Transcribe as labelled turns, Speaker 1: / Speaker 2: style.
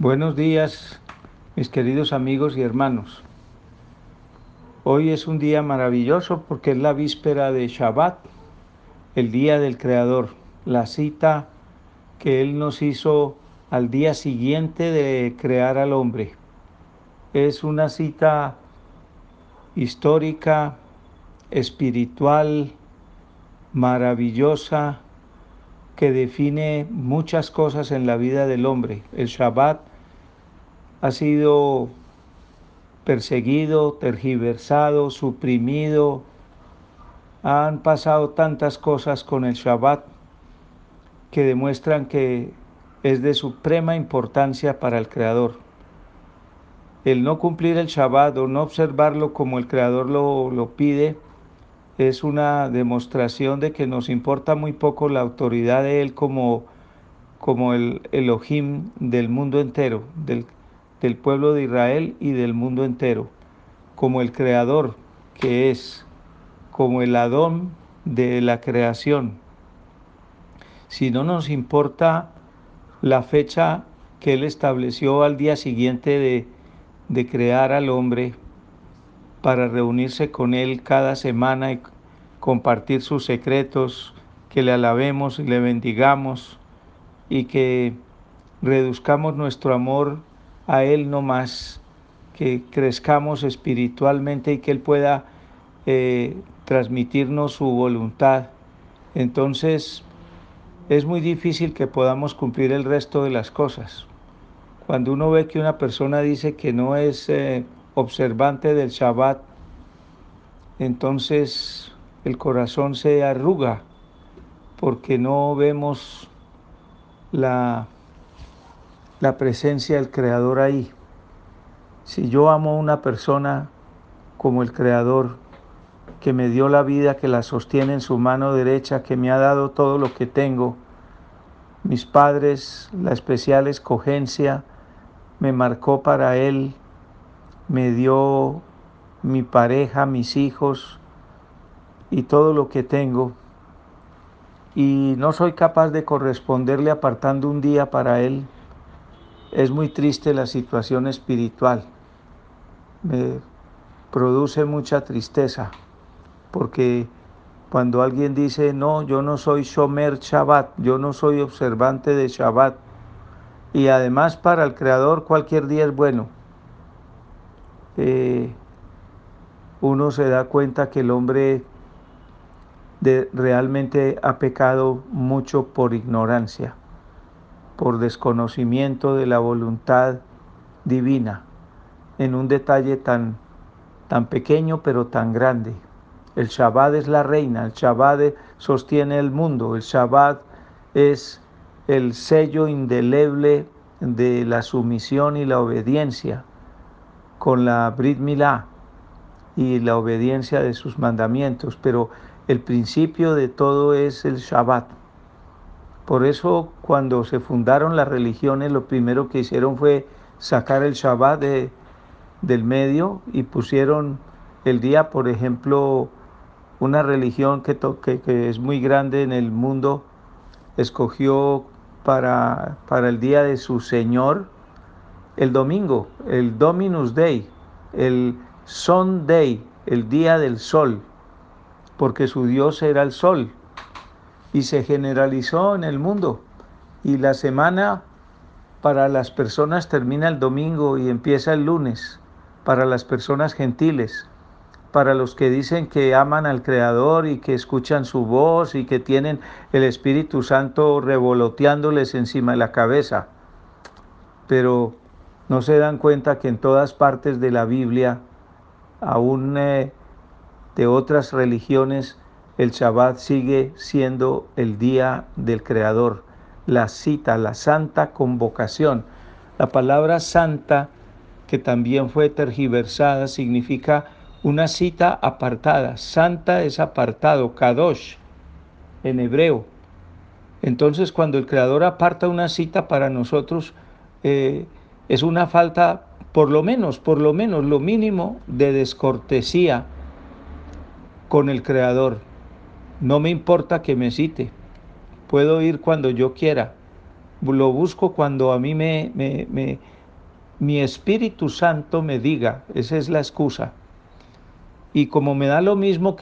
Speaker 1: Buenos días, mis queridos amigos y hermanos. Hoy es un día maravilloso porque es la víspera de Shabbat, el día del Creador, la cita que Él nos hizo al día siguiente de crear al hombre. Es una cita histórica, espiritual, maravillosa, que define muchas cosas en la vida del hombre. El Shabbat ha sido perseguido, tergiversado, suprimido. Han pasado tantas cosas con el Shabbat que demuestran que es de suprema importancia para el Creador. El no cumplir el Shabbat o no observarlo como el Creador lo, lo pide es una demostración de que nos importa muy poco la autoridad de Él como, como el Elohim del mundo entero, del, del pueblo de Israel y del mundo entero, como el creador que es, como el Adón de la creación. Si no nos importa la fecha que Él estableció al día siguiente de, de crear al hombre para reunirse con Él cada semana y compartir sus secretos, que le alabemos y le bendigamos y que reduzcamos nuestro amor a Él no más, que crezcamos espiritualmente y que Él pueda eh, transmitirnos su voluntad. Entonces es muy difícil que podamos cumplir el resto de las cosas. Cuando uno ve que una persona dice que no es eh, observante del Shabbat, entonces el corazón se arruga porque no vemos la la presencia del Creador ahí. Si yo amo a una persona como el Creador, que me dio la vida, que la sostiene en su mano derecha, que me ha dado todo lo que tengo, mis padres, la especial escogencia, me marcó para Él, me dio mi pareja, mis hijos y todo lo que tengo, y no soy capaz de corresponderle apartando un día para Él, es muy triste la situación espiritual. Me produce mucha tristeza porque cuando alguien dice, no, yo no soy Shomer Shabbat, yo no soy observante de Shabbat, y además para el Creador cualquier día es bueno, eh, uno se da cuenta que el hombre realmente ha pecado mucho por ignorancia por desconocimiento de la voluntad divina, en un detalle tan, tan pequeño pero tan grande. El Shabbat es la reina, el Shabbat sostiene el mundo, el Shabbat es el sello indeleble de la sumisión y la obediencia con la Brit Milá y la obediencia de sus mandamientos, pero el principio de todo es el Shabbat. Por eso cuando se fundaron las religiones, lo primero que hicieron fue sacar el Shabbat de, del medio y pusieron el día, por ejemplo, una religión que, que, es muy grande en el mundo, escogió para, para el día de su Señor el domingo, el Dominus Day, el Day, el día del sol, porque su Dios era el sol y se generalizó en el mundo. Y la semana para las personas termina el domingo y empieza el lunes, para las personas gentiles, para los que dicen que aman al Creador y que escuchan su voz y que tienen el Espíritu Santo revoloteándoles encima de la cabeza. Pero no se dan cuenta que en todas partes de la Biblia, aún eh, de otras religiones, el Shabbat sigue siendo el día del Creador, la cita, la santa convocación. La palabra santa, que también fue tergiversada, significa una cita apartada. Santa es apartado, kadosh, en hebreo. Entonces, cuando el Creador aparta una cita para nosotros, eh, es una falta, por lo menos, por lo menos, lo mínimo de descortesía con el Creador. No me importa que me cite, puedo ir cuando yo quiera, lo busco cuando a mí me, me, me mi Espíritu Santo me diga, esa es la excusa. Y como me da lo mismo que